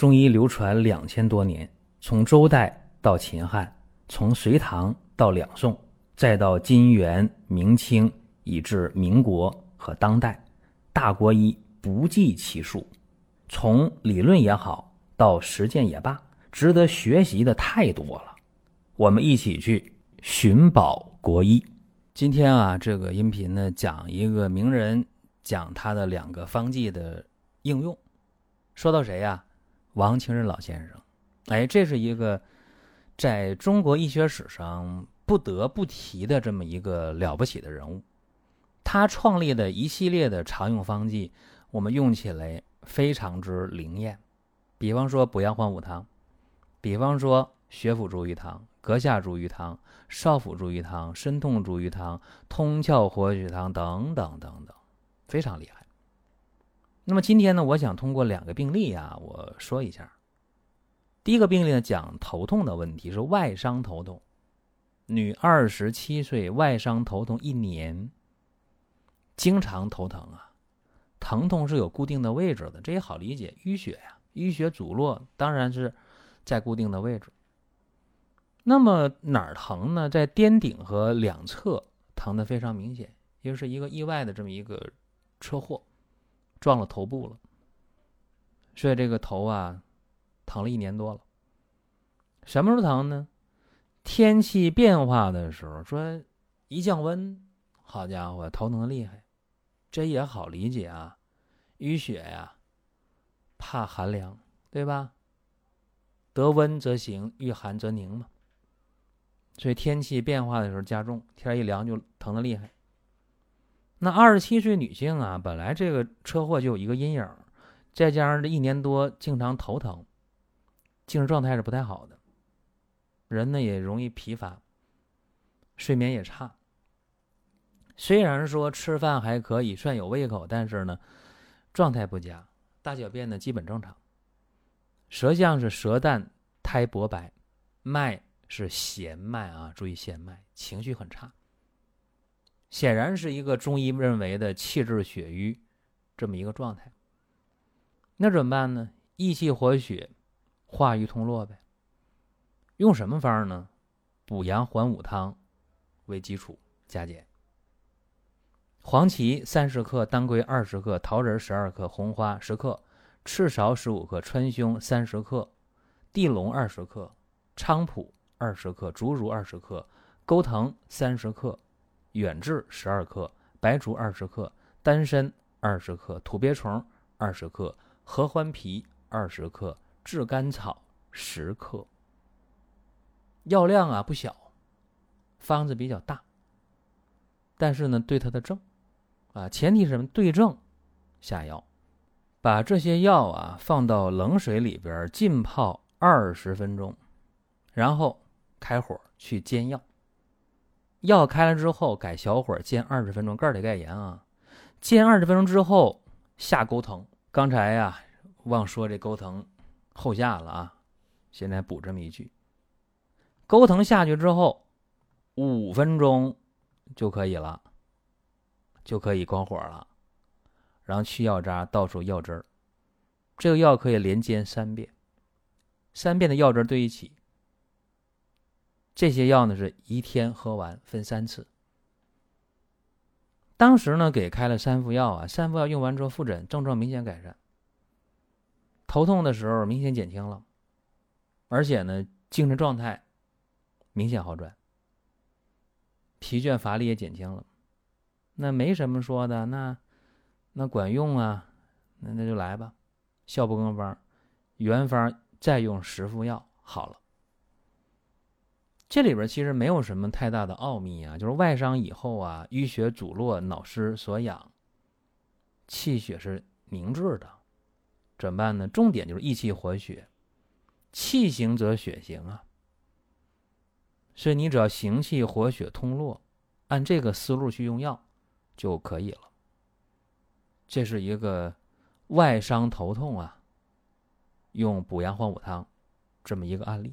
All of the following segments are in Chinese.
中医流传两千多年，从周代到秦汉，从隋唐到两宋，再到金元明清，以至民国和当代，大国医不计其数。从理论也好，到实践也罢，值得学习的太多了。我们一起去寻宝国医。今天啊，这个音频呢，讲一个名人讲他的两个方剂的应用。说到谁呀？王清任老先生，哎，这是一个在中国医学史上不得不提的这么一个了不起的人物。他创立的一系列的常用方剂，我们用起来非常之灵验。比方说补阳还五汤，比方说血府逐瘀汤、膈下逐瘀汤、少府逐瘀汤、身痛逐瘀汤、通窍活血汤等等等等，非常厉害。那么今天呢，我想通过两个病例啊，我说一下。第一个病例呢，讲头痛的问题，是外伤头痛，女，二十七岁，外伤头痛一年，经常头疼啊，疼痛是有固定的位置的，这也好理解，淤血呀，淤血阻络，当然是在固定的位置。那么哪儿疼呢？在颠顶和两侧疼的非常明显，因为是一个意外的这么一个车祸。撞了头部了，所以这个头啊，疼了一年多了。什么时候疼呢？天气变化的时候，说一降温，好家伙，头疼的厉害。这也好理解啊，淤血呀，怕寒凉，对吧？得温则行，遇寒则凝嘛。所以天气变化的时候加重，天一凉就疼的厉害。那二十七岁女性啊，本来这个车祸就有一个阴影，再加上这一年多经常头疼，精神状态是不太好的，人呢也容易疲乏，睡眠也差。虽然说吃饭还可以，算有胃口，但是呢，状态不佳，大小便呢基本正常，舌象是舌淡苔薄白，脉是弦脉啊，注意弦脉，情绪很差。显然是一个中医认为的气滞血瘀这么一个状态，那怎么办呢？益气活血，化瘀通络呗。用什么方呢？补阳还五汤为基础加减。黄芪三十克，当归二十克，桃仁十二克，红花十克，赤芍十五克，川芎三十克，地龙二十克，菖蒲二十克，竹茹二十克，钩藤三十克。远志十二克，白术二十克，丹参二十克，土鳖虫二十克，合欢皮二十克，炙甘草十克。药量啊不小，方子比较大，但是呢对它的症，啊前提是什么？对症下药，把这些药啊放到冷水里边浸泡二十分钟，然后开火去煎药。药开了之后，改小火煎二十分钟，盖得盖严啊！煎二十分钟之后下钩藤。刚才呀忘说这钩藤后下了啊，现在补这么一句：钩藤下去之后五分钟就可以了，就可以关火了，然后去药渣，倒出药汁儿。这个药可以连煎三遍，三遍的药汁兑一起。这些药呢是一天喝完，分三次。当时呢给开了三副药啊，三副药用完之后复诊，症状明显改善，头痛的时候明显减轻了，而且呢精神状态明显好转，疲倦乏力也减轻了。那没什么说的，那那管用啊，那那就来吧，效不更方，原方再用十副药好了。这里边其实没有什么太大的奥秘啊，就是外伤以后啊，淤血阻络，脑失所养，气血是凝滞的，怎么办呢？重点就是益气活血，气行则血行啊。所以你只要行气活血通络，按这个思路去用药就可以了。这是一个外伤头痛啊，用补阳还五汤这么一个案例。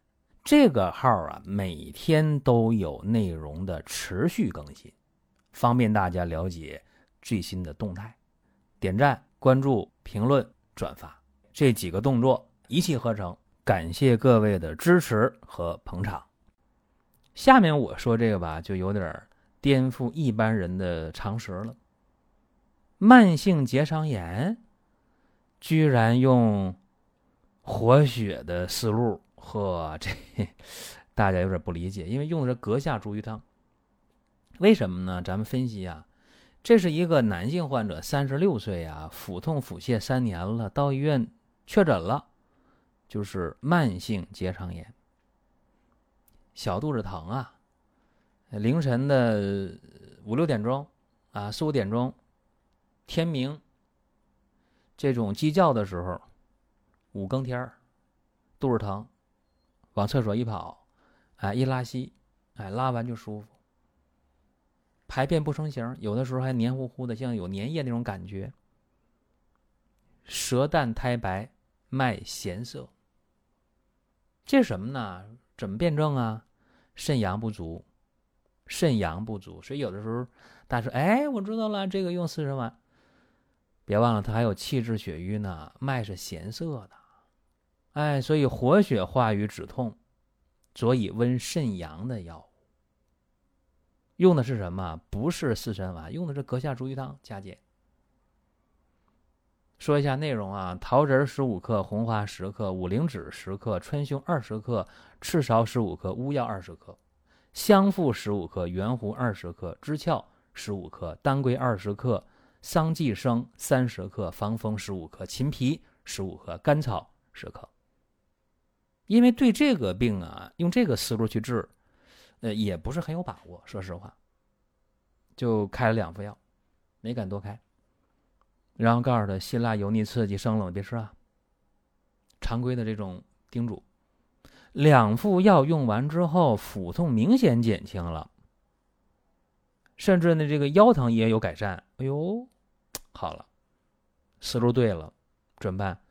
这个号啊，每天都有内容的持续更新，方便大家了解最新的动态。点赞、关注、评论、转发这几个动作一气呵成。感谢各位的支持和捧场。下面我说这个吧，就有点颠覆一般人的常识了。慢性结肠炎居然用活血的思路，呵，这大家有点不理解，因为用的是阁下逐瘀汤。为什么呢？咱们分析啊，这是一个男性患者，三十六岁啊，腹痛腹泻三年了，到医院确诊了。就是慢性结肠炎，小肚子疼啊，凌晨的五六点钟啊，四五点钟，天明，这种鸡叫的时候，五更天儿，肚子疼，往厕所一跑，哎，一拉稀，哎，拉完就舒服，排便不成形，有的时候还黏糊糊的，像有粘液那种感觉，舌淡苔白，脉弦涩。这是什么呢？怎么辩证啊？肾阳不足，肾阳不足，所以有的时候大家说：“哎，我知道了，这个用四神丸。”别忘了，它还有气滞血瘀呢，脉是弦涩的，哎，所以活血化瘀止痛，佐以温肾阳的药物。用的是什么？不是四神丸，用的是阁下逐瘀汤加减。说一下内容啊，桃仁十五克，红花十克，五灵脂十克，川芎二十克，赤芍十五克，乌药二十克，香附十五克，圆胡二十克，知壳十五克，当归二十克，桑寄生三十克，防风十五克，秦皮十五克，甘草十克。因为对这个病啊，用这个思路去治，呃，也不是很有把握，说实话，就开了两副药，没敢多开。然后告诉他，辛辣、油腻、刺激、生冷别吃啊。常规的这种叮嘱。两副药用完之后，腹痛明显减轻了，甚至呢，这个腰疼也有改善。哎呦，好了，思路对了，怎么办？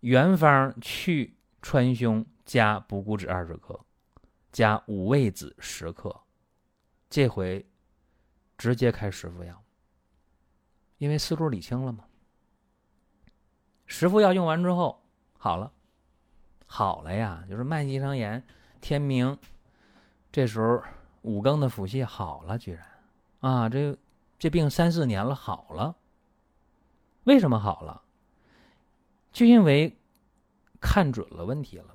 原方去川芎加补骨脂二十克，加五味子十克，这回直接开十副药，因为思路理清了嘛。十副药用完之后，好了，好了呀，就是慢性肠炎，天明，这时候五更的腹泻好了，居然，啊，这这病三四年了，好了，为什么好了？就因为看准了问题了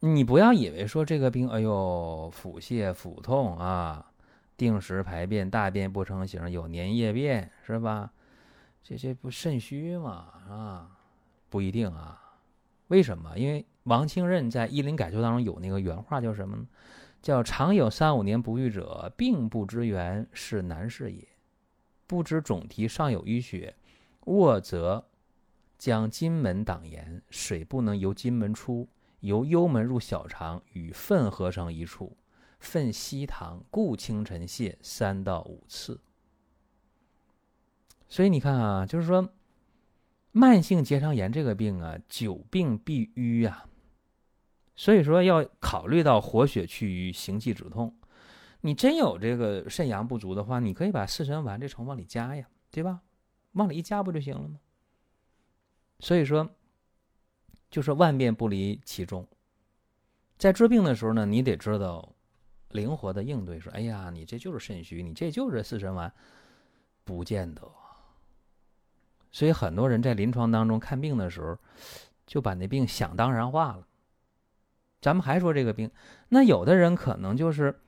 你不要以为说这个病，哎呦，腹泻、腹痛啊，定时排便，大便不成形，有粘液便，是吧？这这不肾虚嘛啊？不一定啊。为什么？因为王清任在《医林改修》当中有那个原话，叫什么呢？叫“常有三五年不愈者，病不知源，是难事也。不知总题上有淤血，卧则将金门挡严，水不能由金门出，由幽门入小肠，与粪合成一处，粪稀溏，故清晨泻三到五次。”所以你看啊，就是说，慢性结肠炎这个病啊，久病必瘀呀。所以说要考虑到活血祛瘀、行气止痛。你真有这个肾阳不足的话，你可以把四神丸这成往里加呀，对吧？往里一加不就行了吗？所以说，就是万变不离其宗。在治病的时候呢，你得知道灵活的应对。说，哎呀，你这就是肾虚，你这就是四神丸，不见得。所以很多人在临床当中看病的时候，就把那病想当然化了。咱们还说这个病，那有的人可能就是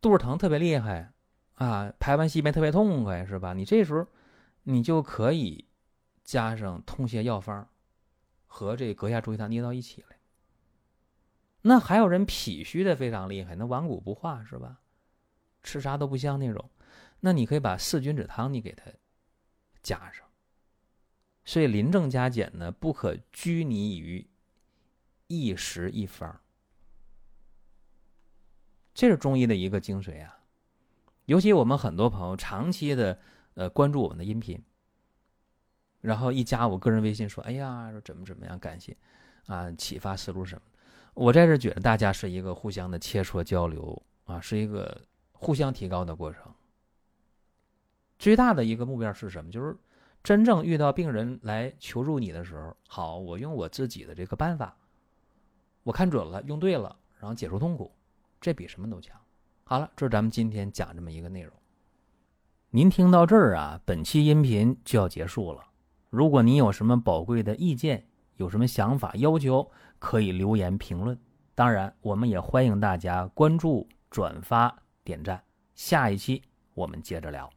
肚子疼特别厉害啊，排完稀便特别痛快，是吧？你这时候你就可以加上通泻药方和这阁下逐瘀汤捏到一起来。那还有人脾虚的非常厉害，那顽固不化是吧？吃啥都不香那种，那你可以把四君子汤你给他。加上，所以临症加减呢，不可拘泥于一时一方，这是中医的一个精髓啊。尤其我们很多朋友长期的呃关注我们的音频，然后一加我个人微信说：“哎呀，说怎么怎么样，感谢啊，启发思路什么。”我在这觉得大家是一个互相的切磋交流啊，是一个互相提高的过程。最大的一个目标是什么？就是真正遇到病人来求助你的时候，好，我用我自己的这个办法，我看准了，用对了，然后解除痛苦，这比什么都强。好了，这是咱们今天讲这么一个内容。您听到这儿啊，本期音频就要结束了。如果你有什么宝贵的意见，有什么想法要求，可以留言评论。当然，我们也欢迎大家关注、转发、点赞。下一期我们接着聊。